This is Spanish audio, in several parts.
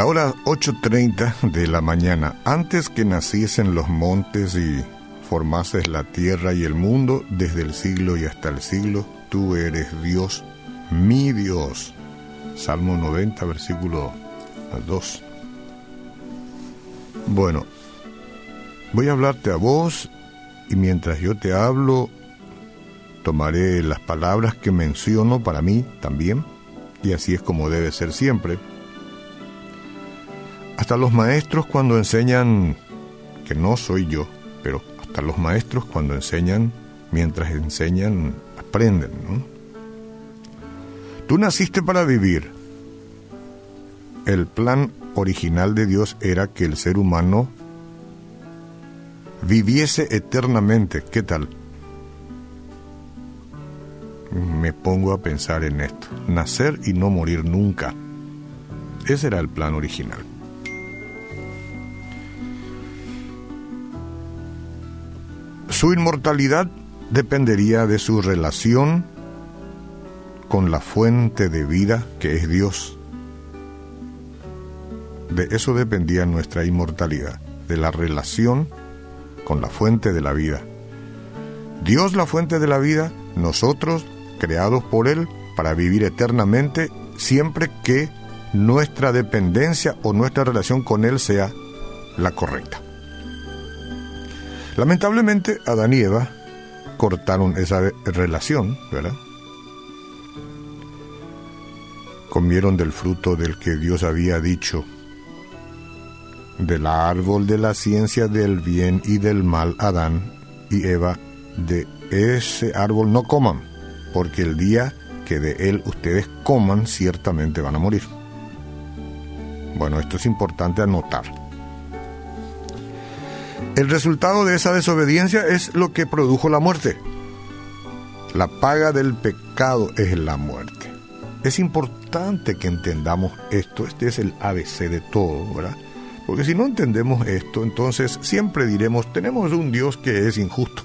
La hora 8.30 de la mañana, antes que naciesen los montes y formases la tierra y el mundo, desde el siglo y hasta el siglo, tú eres Dios, mi Dios. Salmo 90, versículo 2. Bueno, voy a hablarte a vos y mientras yo te hablo, tomaré las palabras que menciono para mí también, y así es como debe ser siempre hasta los maestros cuando enseñan, que no soy yo, pero hasta los maestros cuando enseñan, mientras enseñan, aprenden. ¿no? Tú naciste para vivir. El plan original de Dios era que el ser humano viviese eternamente. ¿Qué tal? Me pongo a pensar en esto. Nacer y no morir nunca. Ese era el plan original. Su inmortalidad dependería de su relación con la fuente de vida que es Dios. De eso dependía nuestra inmortalidad, de la relación con la fuente de la vida. Dios la fuente de la vida, nosotros creados por Él para vivir eternamente siempre que nuestra dependencia o nuestra relación con Él sea la correcta. Lamentablemente, Adán y Eva cortaron esa relación, ¿verdad? Comieron del fruto del que Dios había dicho, del árbol de la ciencia del bien y del mal, Adán y Eva, de ese árbol no coman, porque el día que de él ustedes coman, ciertamente van a morir. Bueno, esto es importante anotar. El resultado de esa desobediencia es lo que produjo la muerte. La paga del pecado es la muerte. Es importante que entendamos esto, este es el ABC de todo, ¿verdad? Porque si no entendemos esto, entonces siempre diremos, tenemos un Dios que es injusto.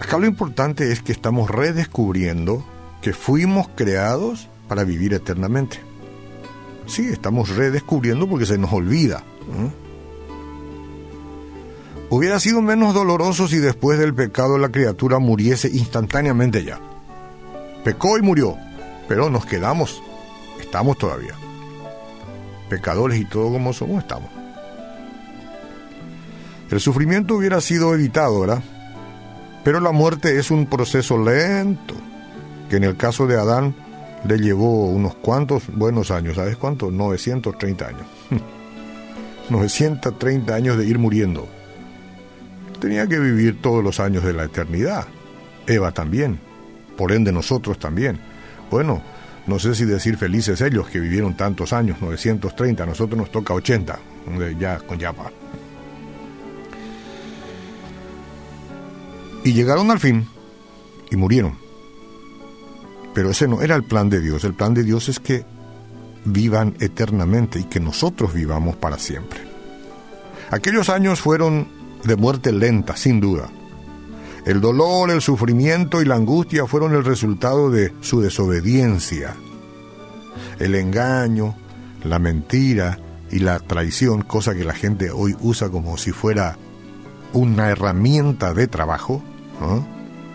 Acá lo importante es que estamos redescubriendo que fuimos creados para vivir eternamente. Sí, estamos redescubriendo porque se nos olvida. Hubiera sido menos doloroso si después del pecado la criatura muriese instantáneamente ya. Pecó y murió, pero nos quedamos, estamos todavía. Pecadores y todo como somos, estamos. El sufrimiento hubiera sido evitado, ¿verdad? Pero la muerte es un proceso lento, que en el caso de Adán le llevó unos cuantos buenos años, ¿sabes cuánto? 930 años. 930 años de ir muriendo. Tenía que vivir todos los años de la eternidad. Eva también. Por ende nosotros también. Bueno, no sé si decir felices ellos que vivieron tantos años, 930, a nosotros nos toca 80, ya con Yapa. Y llegaron al fin y murieron. Pero ese no era el plan de Dios. El plan de Dios es que vivan eternamente y que nosotros vivamos para siempre. Aquellos años fueron de muerte lenta, sin duda. El dolor, el sufrimiento y la angustia fueron el resultado de su desobediencia. El engaño, la mentira y la traición, cosa que la gente hoy usa como si fuera una herramienta de trabajo,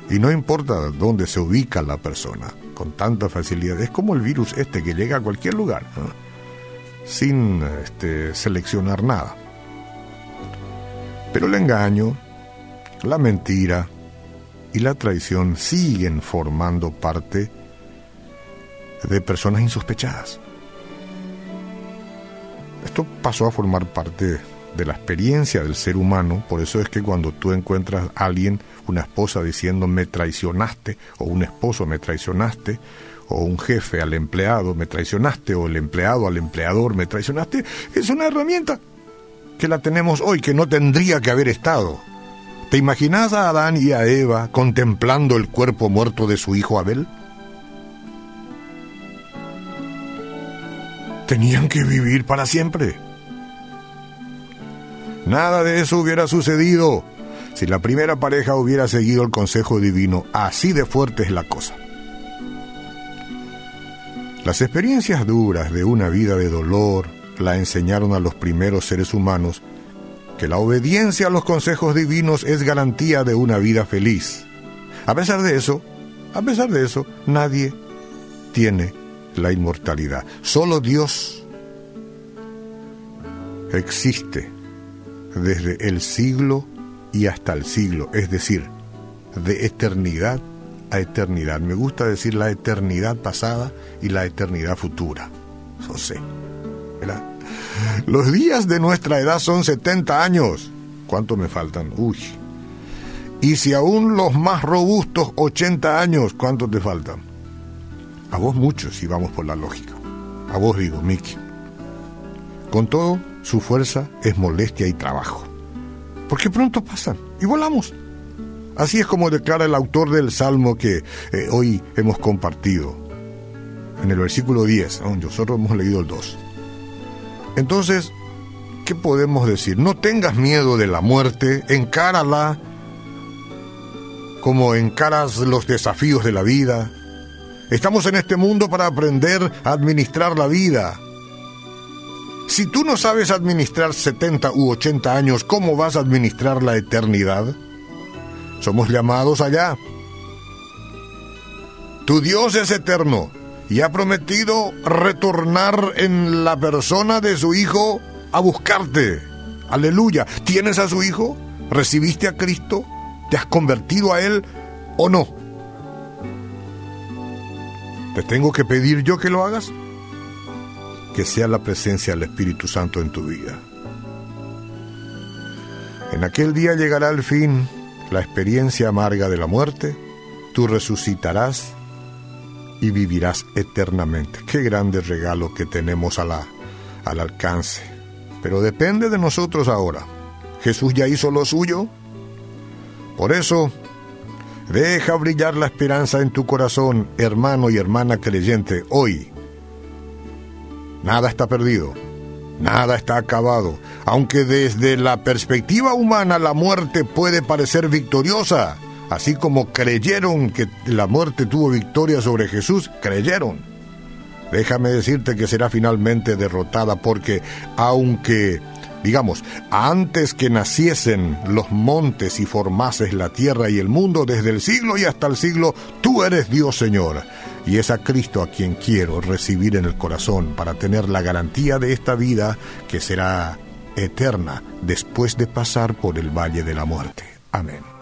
y no importa dónde se ubica la persona con tanta facilidad. Es como el virus este que llega a cualquier lugar, sin este, seleccionar nada. Pero el engaño, la mentira y la traición siguen formando parte de personas insospechadas. Esto pasó a formar parte de la experiencia del ser humano, por eso es que cuando tú encuentras a alguien una esposa diciendo me traicionaste, o un esposo me traicionaste, o un jefe al empleado me traicionaste, o el empleado al empleador me traicionaste, es una herramienta que la tenemos hoy, que no tendría que haber estado. ¿Te imaginas a Adán y a Eva contemplando el cuerpo muerto de su hijo Abel? Tenían que vivir para siempre. Nada de eso hubiera sucedido si la primera pareja hubiera seguido el consejo divino. Así de fuerte es la cosa. Las experiencias duras de una vida de dolor la enseñaron a los primeros seres humanos que la obediencia a los consejos divinos es garantía de una vida feliz. A pesar de eso, a pesar de eso, nadie tiene la inmortalidad. Solo Dios existe desde el siglo y hasta el siglo, es decir, de eternidad a eternidad. Me gusta decir la eternidad pasada y la eternidad futura. José. Los días de nuestra edad son 70 años. ¿Cuánto me faltan? Uy. Y si aún los más robustos 80 años, ¿cuánto te faltan? A vos muchos, si vamos por la lógica. A vos digo, Miki. Con todo, su fuerza es molestia y trabajo. Porque pronto pasan y volamos. Así es como declara el autor del Salmo que eh, hoy hemos compartido. En el versículo 10, nosotros hemos leído el 2. Entonces, ¿qué podemos decir? No tengas miedo de la muerte, encárala como encaras los desafíos de la vida. Estamos en este mundo para aprender a administrar la vida. Si tú no sabes administrar 70 u 80 años, ¿cómo vas a administrar la eternidad? Somos llamados allá. Tu Dios es eterno y ha prometido retornar en la persona de su Hijo a buscarte. Aleluya. ¿Tienes a su Hijo? ¿Recibiste a Cristo? ¿Te has convertido a Él o no? ¿Te tengo que pedir yo que lo hagas? Que sea la presencia del Espíritu Santo en tu vida. En aquel día llegará el fin, la experiencia amarga de la muerte, tú resucitarás y vivirás eternamente. Qué grande regalo que tenemos a la, al alcance. Pero depende de nosotros ahora. Jesús ya hizo lo suyo. Por eso, deja brillar la esperanza en tu corazón, hermano y hermana creyente, hoy. Nada está perdido. Nada está acabado, aunque desde la perspectiva humana la muerte puede parecer victoriosa así como creyeron que la muerte tuvo victoria sobre Jesús, creyeron. Déjame decirte que será finalmente derrotada porque aunque, digamos, antes que naciesen los montes y formases la tierra y el mundo, desde el siglo y hasta el siglo, tú eres Dios Señor. Y es a Cristo a quien quiero recibir en el corazón para tener la garantía de esta vida que será eterna después de pasar por el valle de la muerte. Amén.